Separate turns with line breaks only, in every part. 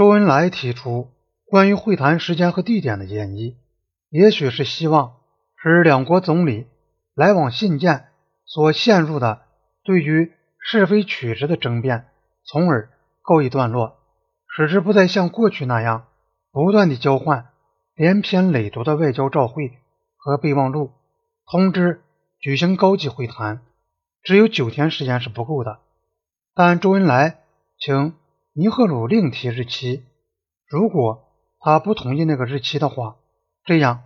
周恩来提出关于会谈时间和地点的建议，也许是希望使两国总理来往信件所陷入的对于是非曲直的争辩，从而告一段落，使之不再像过去那样不断的交换连篇累牍的外交照会和备忘录，通知举行高级会谈。只有九天时间是不够的，但周恩来请尼赫鲁另提日期。如果他不同意那个日期的话，这样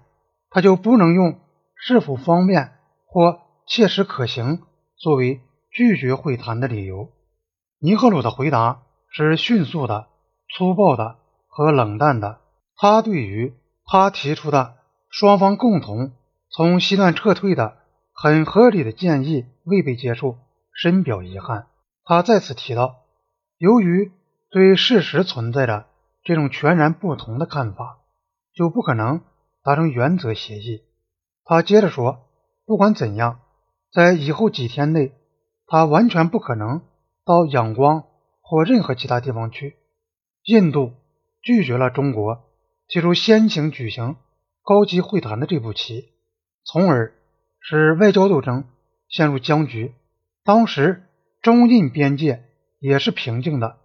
他就不能用是否方便或切实可行作为拒绝会谈的理由。尼赫鲁的回答是迅速的、粗暴的和冷淡的。他对于他提出的双方共同从西段撤退的很合理的建议未被接受，深表遗憾。他再次提到，由于对事实存在着这种全然不同的看法，就不可能达成原则协议。他接着说，不管怎样，在以后几天内，他完全不可能到仰光或任何其他地方去。印度拒绝了中国提出先行举行高级会谈的这步棋，从而使外交斗争陷入僵局。当时中印边界也是平静的，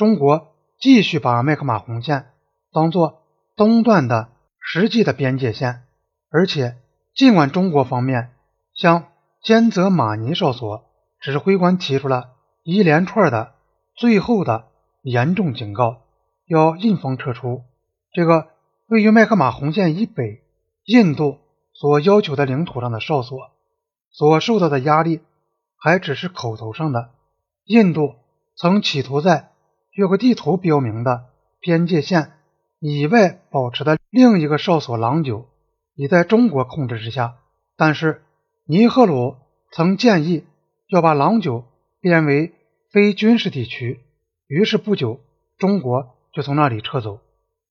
中国继续把麦克马洪线当作东段的实际的边界线，而且尽管中国方面向兼泽马尼哨所指挥官提出了一连串的最后的严重警告，要印方撤出这个位于麦克马洪线以北印度所要求的领土上的哨所，所受到的压力。还只是口头上的。印度曾企图在有个地图标明的边界线以外保持的另一个哨所郎酒，已在中国控制之下。但是尼赫鲁曾建议要把郎酒变为非军事地区，于是不久中国就从那里撤走。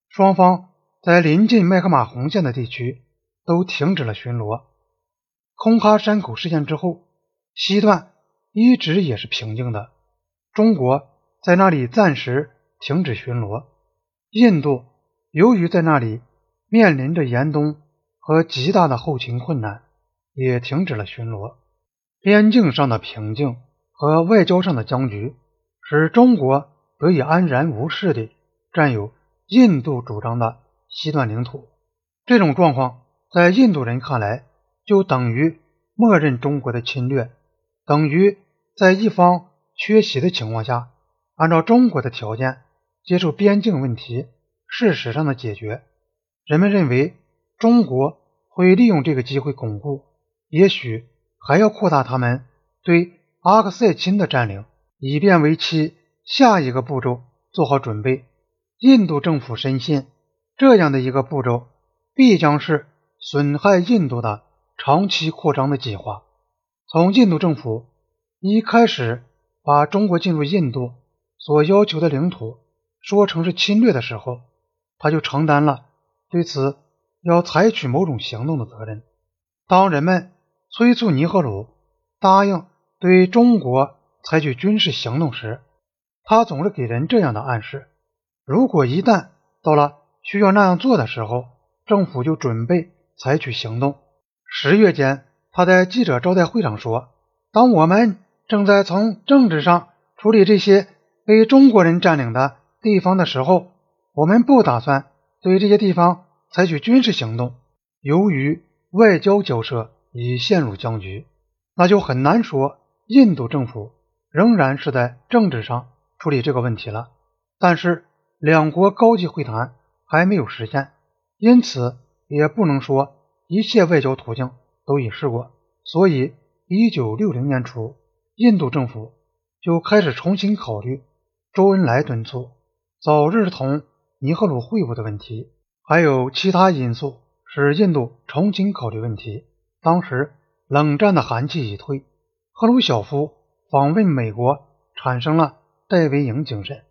双方在临近麦克马洪线的地区都停止了巡逻。空哈山口事件之后。西段一直也是平静的，中国在那里暂时停止巡逻。印度由于在那里面临着严冬和极大的后勤困难，也停止了巡逻。边境上的平静和外交上的僵局，使中国得以安然无事地占有印度主张的西段领土。这种状况在印度人看来，就等于默认中国的侵略。等于在一方缺席的情况下，按照中国的条件接受边境问题事实上的解决。人们认为中国会利用这个机会巩固，也许还要扩大他们对阿克塞钦的占领，以便为其下一个步骤做好准备。印度政府深信，这样的一个步骤必将是损害印度的长期扩张的计划。从印度政府一开始把中国进入印度所要求的领土说成是侵略的时候，他就承担了对此要采取某种行动的责任。当人们催促尼赫鲁答应对中国采取军事行动时，他总是给人这样的暗示：如果一旦到了需要那样做的时候，政府就准备采取行动。十月间。他在记者招待会上说：“当我们正在从政治上处理这些被中国人占领的地方的时候，我们不打算对这些地方采取军事行动。由于外交交涉已陷入僵局，那就很难说印度政府仍然是在政治上处理这个问题了。但是两国高级会谈还没有实现，因此也不能说一切外交途径。”都已试过，所以一九六零年初，印度政府就开始重新考虑周恩来敦促早日同尼赫鲁会晤的问题。还有其他因素使印度重新考虑问题。当时冷战的寒气已退，赫鲁晓夫访问美国产生了戴维营精神。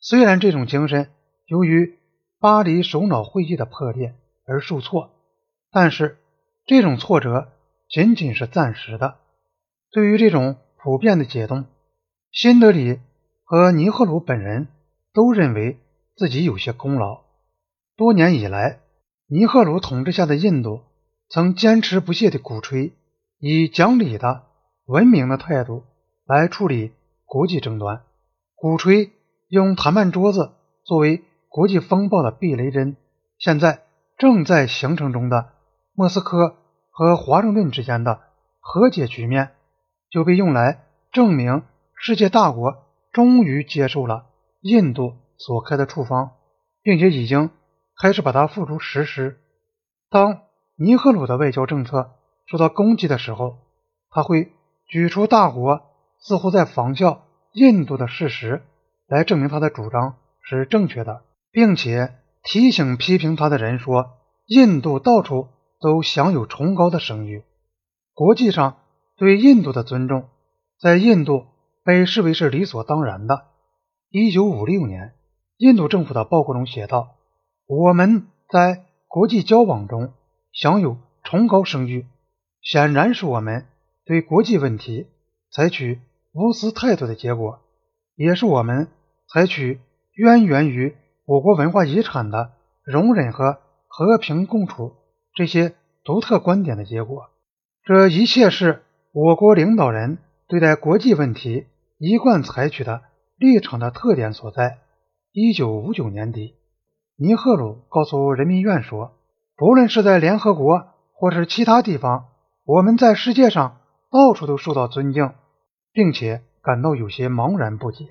虽然这种精神由于巴黎首脑会议的破裂而受挫，但是。这种挫折仅仅是暂时的。对于这种普遍的解冻，新德里和尼赫鲁本人都认为自己有些功劳。多年以来，尼赫鲁统治下的印度曾坚持不懈地鼓吹以讲理的、文明的态度来处理国际争端，鼓吹用谈判桌子作为国际风暴的避雷针。现在正在形成中的莫斯科和华盛顿之间的和解局面，就被用来证明世界大国终于接受了印度所开的处方，并且已经。开始把它付诸实施。当尼赫鲁的外交政策受到攻击的时候，他会举出大国似乎在仿效印度的事实来证明他的主张是正确的，并且提醒批评他的人说，印度到处都享有崇高的声誉，国际上对印度的尊重在印度被视为是理所当然的。一九五六年，印度政府的报告中写道。我们在国际交往中享有崇高声誉，显然是我们对国际问题采取无私态度的结果，也是我们采取渊源于我国文化遗产的容忍和和平共处这些独特观点的结果。这一切是我国领导人对待国际问题一贯采取的立场的特点所在。一九五九年底。尼赫鲁告诉人民院说：“不论是在联合国或是其他地方，我们在世界上到处都受到尊敬，并且感到有些茫然不解。”